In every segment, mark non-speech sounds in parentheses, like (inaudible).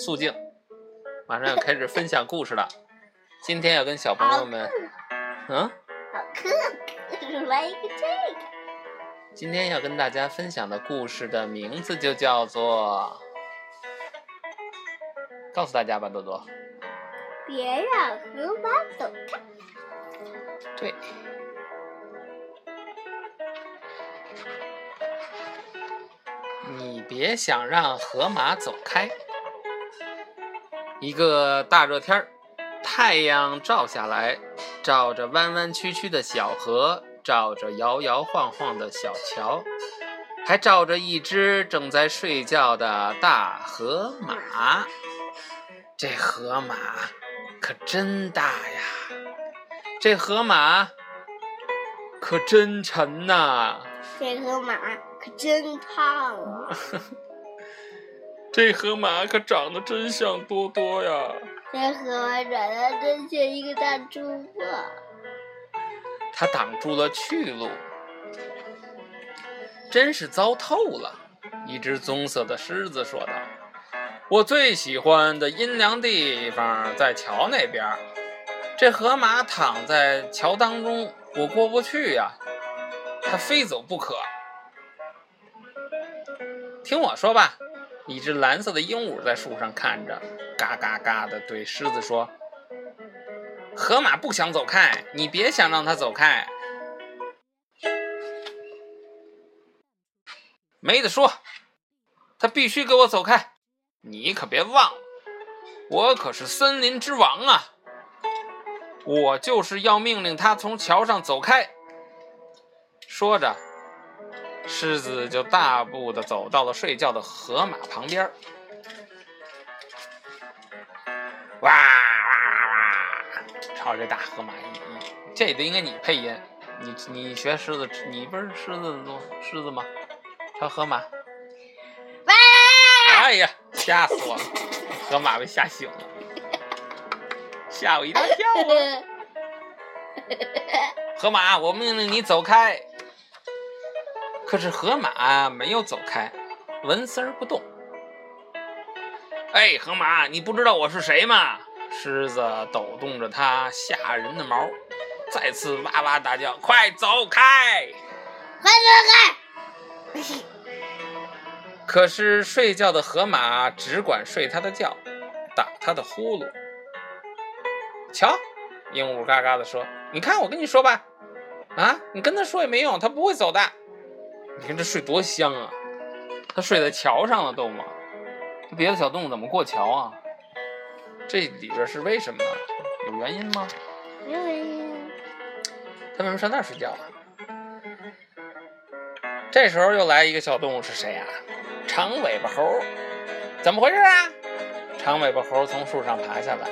肃静，马上要开始分享故事了。今天要跟小朋友们，嗯，好可可来一个这个，今天要跟大家分享的故事的名字就叫做，告诉大家吧，多多。别让河马走开。对。你别想让河马走开。一个大热天儿，太阳照下来，照着弯弯曲曲的小河，照着摇摇晃晃的小桥，还照着一只正在睡觉的大河马。这河马可真大呀！这河马可真沉呐！这河马可真胖啊！(laughs) 这河马可长得真像多多呀！这河马长得真像一个大猪啊！它挡住了去路，真是糟透了。一只棕色的狮子说道：“我最喜欢的阴凉地方在桥那边，这河马躺在桥当中，我过不去呀，它非走不可。听我说吧。”一只蓝色的鹦鹉在树上看着，嘎嘎嘎的对狮子说：“河马不想走开，你别想让它走开。没得说，它必须给我走开。你可别忘了，我可是森林之王啊！我就是要命令它从桥上走开。”说着。狮子就大步的走到了睡觉的河马旁边哇哇哇哇！朝这大河马一一，这得应该你配音，你你学狮子，你不是狮子多狮子吗？朝河马，哇！哎呀，吓死我了！河马被吓醒了，吓我一大跳啊！(laughs) 河马，我命令你走开。可是河马没有走开，纹丝儿不动。哎，河马，你不知道我是谁吗？狮子抖动着它吓人的毛，再次哇哇大叫：“快走开！快走开！” (laughs) 可是睡觉的河马只管睡它的觉，打它的呼噜。瞧，鹦鹉嘎嘎地说：“你看，我跟你说吧，啊，你跟他说也没用，他不会走的。”你看这睡多香啊！它睡在桥上了，都吗？别的小动物怎么过桥啊？这里边是为什么呢？有原因吗？没有原因。它为什么上那儿睡觉啊？这时候又来一个小动物是谁啊？长尾巴猴。怎么回事啊？长尾巴猴从树上爬下来，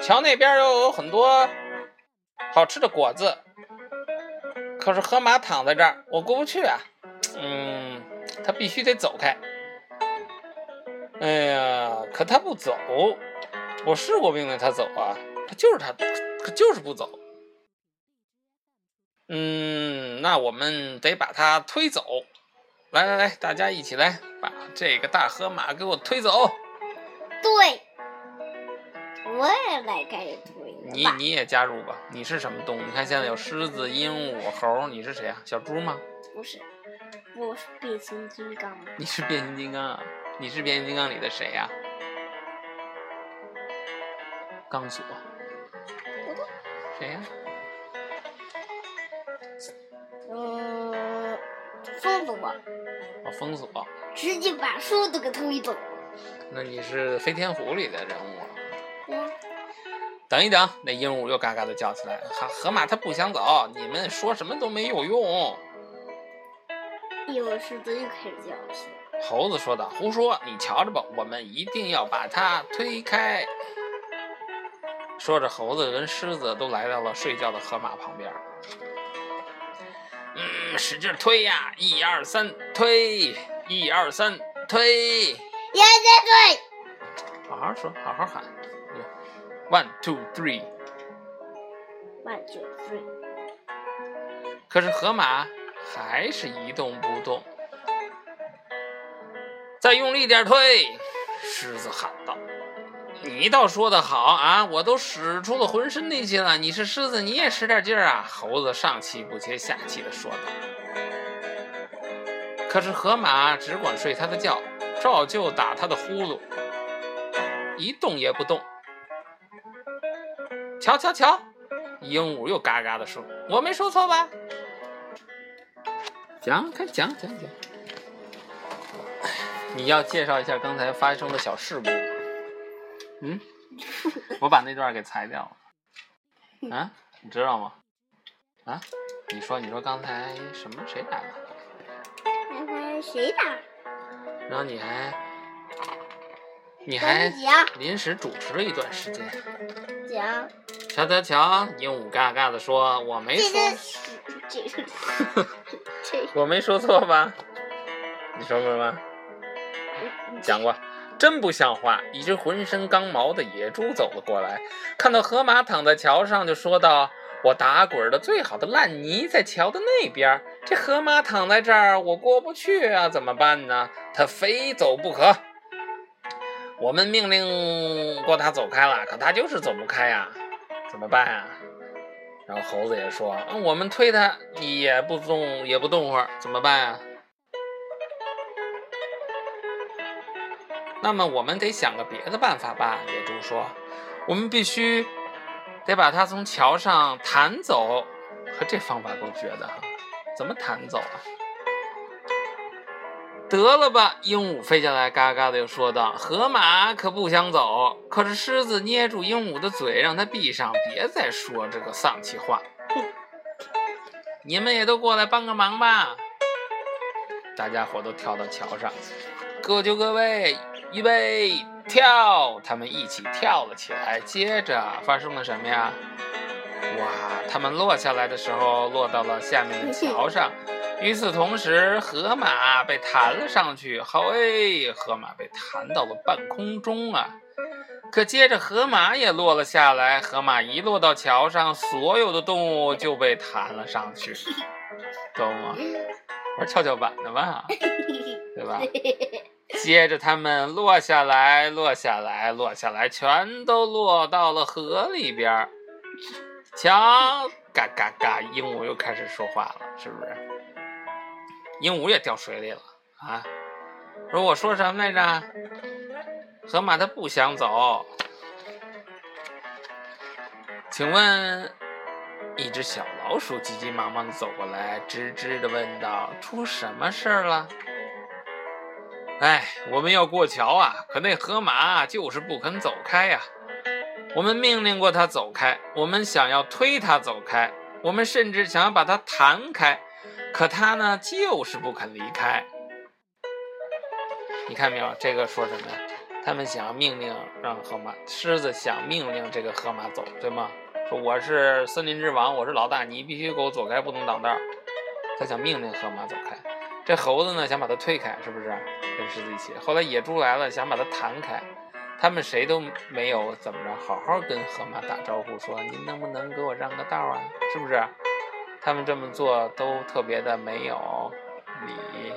桥那边又有很多好吃的果子。可是河马躺在这儿，我过不去啊。嗯，他必须得走开。哎呀，可他不走，我试过命令他走啊，他就是他，可就是不走。嗯，那我们得把他推走。来来来，大家一起来把这个大河马给我推走。对，我也来开始推。你你也加入吧，你是什么动物？你看现在有狮子、鹦鹉、猴，你是谁啊？小猪吗？不是，我是变形金刚。你是变形金刚啊？你是变形金刚里的谁呀？钢索。谁呀？嗯，松鼠吧。哦，风索。直接把树都给推走。那你是飞天虎里的人物。嗯。等一等，那鹦鹉又嘎嘎的叫起来。河河马它不想走，你们说什么都没有用。一会儿狮子又开始叫了。猴子说道：“胡说，你瞧着吧，我们一定要把它推开。”说着，猴子跟狮子都来到了睡觉的河马旁边。嗯，使劲推呀！一二三，推！一二三，推！一二三，推！好好说，好好喊。One two three, one two three。可是河马还是一动不动。再用力点推，狮子喊道。你倒说的好啊！我都使出了浑身力气了，你是狮子，你也使点劲儿啊！猴子上气不接下气的说道。可是河马只管睡他的觉，照旧打他的呼噜，一动也不动。瞧瞧瞧，鹦鹉又嘎嘎地说：“我没说错吧？”讲，快讲讲讲。你要介绍一下刚才发生的小事故。嗯，我把那段给裁掉了。啊，你知道吗？啊，你说，你说刚才什么？谁打的？刚才谁打？然后你还，你还临时主持了一段时间。讲。瞧瞧瞧，鹦鹉嘎嘎的说：“我没说，这个这 (laughs) 我没说错吧？你说过吗？讲过。”真不像话！一只浑身刚毛的野猪走了过来，看到河马躺在桥上，就说道：“我打滚的最好的烂泥在桥的那边，这河马躺在这儿，我过不去啊，怎么办呢？他非走不可。我们命令过他走开了，可他就是走不开呀，怎么办呀？”然后猴子也说：“我们推他也不动，也不动会儿，怎么办呀？”那么我们得想个别的办法吧，野猪说：“我们必须得把它从桥上弹走。”和这方法够绝的哈！怎么弹走啊？得了吧！鹦鹉飞下来，嘎嘎的又说道：“河马可不想走，可是狮子捏住鹦鹉的嘴，让它闭上，别再说这个丧气话。你们也都过来帮个忙吧！”大家伙都跳到桥上，各就各位。预备跳！他们一起跳了起来。接着发生了什么呀？哇！他们落下来的时候落到了下面的桥上。与此同时，河马被弹了上去。好诶，河马被弹到了半空中啊！可接着河马也落了下来。河马一落到桥上，所有的动物就被弹了上去，懂吗？玩跷跷板的吧，对吧？接着，他们落下来，落下来，落下来，全都落到了河里边。瞧，嘎嘎嘎，鹦鹉又开始说话了，是不是？鹦鹉也掉水里了啊！说我说什么来着？河马它不想走。请问，一只小老鼠急急忙忙的走过来，吱吱的问道：“出什么事儿了？”哎，我们要过桥啊！可那河马就是不肯走开呀。我们命令过它走开，我们想要推它走开，我们甚至想要把它弹开，可他呢就是不肯离开。你看没有？这个说什么呀？他们想命令让河马，狮子想命令这个河马走，对吗？说我是森林之王，我是老大，你必须给我走开，不能挡道。他想命令河马走开。这猴子呢，想把它推开，是不是跟狮子一起？后来野猪来了，想把它弹开，他们谁都没有怎么着，好好跟河马打招呼，说您能不能给我让个道啊？是不是？他们这么做都特别的没有礼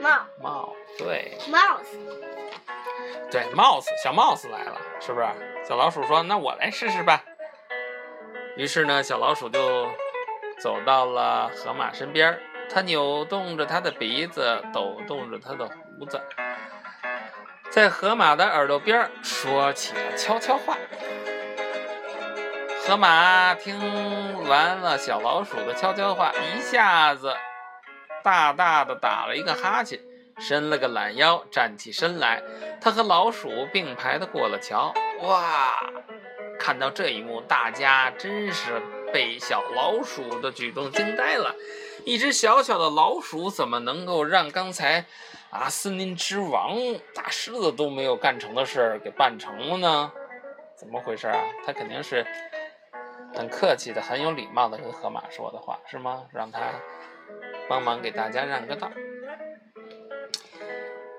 貌。貌对。Mouse。对，Mouse 小 Mouse 来了，是不是？小老鼠说：“那我来试试吧。”于是呢，小老鼠就走到了河马身边它扭动着它的鼻子，抖动着它的胡子，在河马的耳朵边说起了悄悄话。河马听完了小老鼠的悄悄话，一下子大大的打了一个哈欠，伸了个懒腰，站起身来。他和老鼠并排的过了桥。哇！看到这一幕，大家真是被小老鼠的举动惊呆了。一只小小的老鼠怎么能够让刚才啊森林之王大狮子都没有干成的事儿给办成了呢？怎么回事啊？他肯定是很客气的、很有礼貌的跟河马说的话，是吗？让他帮忙给大家让个道。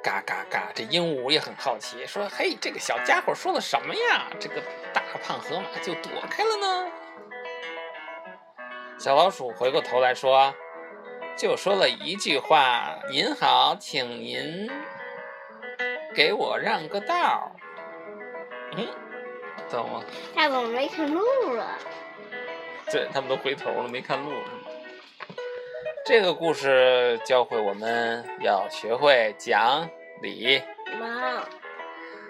嘎嘎嘎！这鹦鹉也很好奇，说：“嘿，这个小家伙说了什么呀？这个大胖河马就躲开了呢？”小老鼠回过头来说。就说了一句话：“您好，请您给我让个道。嗯，怎么？他怎么没看路了？对他们都回头了，没看路。这个故事教会我们要学会讲理。妈，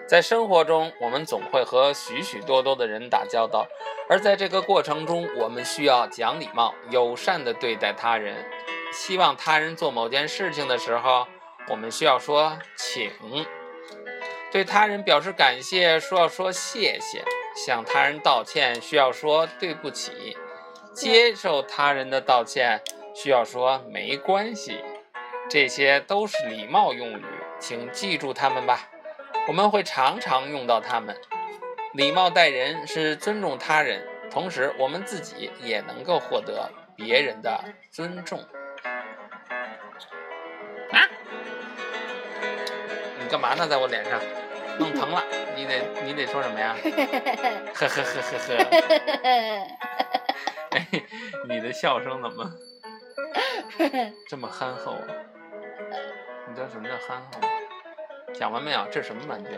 在生活中，我们总会和许许多多的人打交道，而在这个过程中，我们需要讲礼貌、友善地对待他人。希望他人做某件事情的时候，我们需要说“请”；对他人表示感谢，需要说“谢谢”；向他人道歉，需要说“对不起”；接受他人的道歉，需要说“没关系”。这些都是礼貌用语，请记住它们吧。我们会常常用到它们。礼貌待人是尊重他人，同时我们自己也能够获得别人的尊重。啊！你干嘛呢？在我脸上弄疼了，你得你得说什么呀？呵呵呵呵呵。哎，(laughs) 你的笑声怎么 (laughs) 这么憨厚啊？你知道什么叫憨厚吗？讲完没有？这是什么玩具？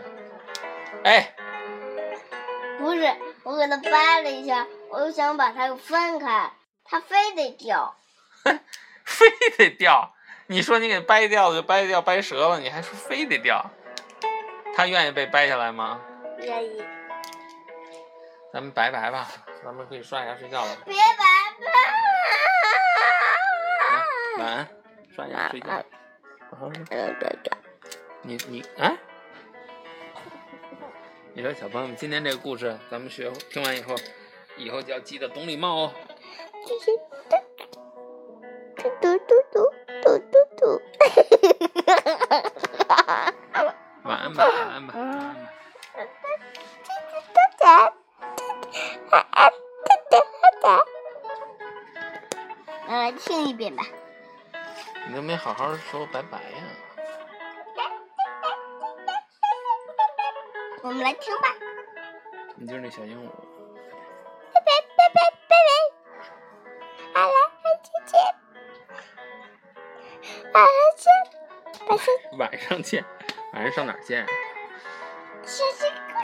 哎，不是，我给它掰了一下，我又想把它分开，它非得掉。非得掉？你说你给掰掉了就掰掉，掰折了，你还说非得掉？它愿意被掰下来吗？愿意。咱们拜拜吧，咱们可以刷牙睡觉了。别拜拜晚安，刷牙睡觉。掰！你你啊？你说小朋友们，今天这个故事咱们学听完以后，以后就要记得懂礼貌哦。嘟来听一遍吧。你都没好好说拜拜呀、我们来听吧。你就是那小鹦鹉。拜拜拜拜拜拜。好了，再见。晚上，见。晚上。晚上见，晚上上哪儿见？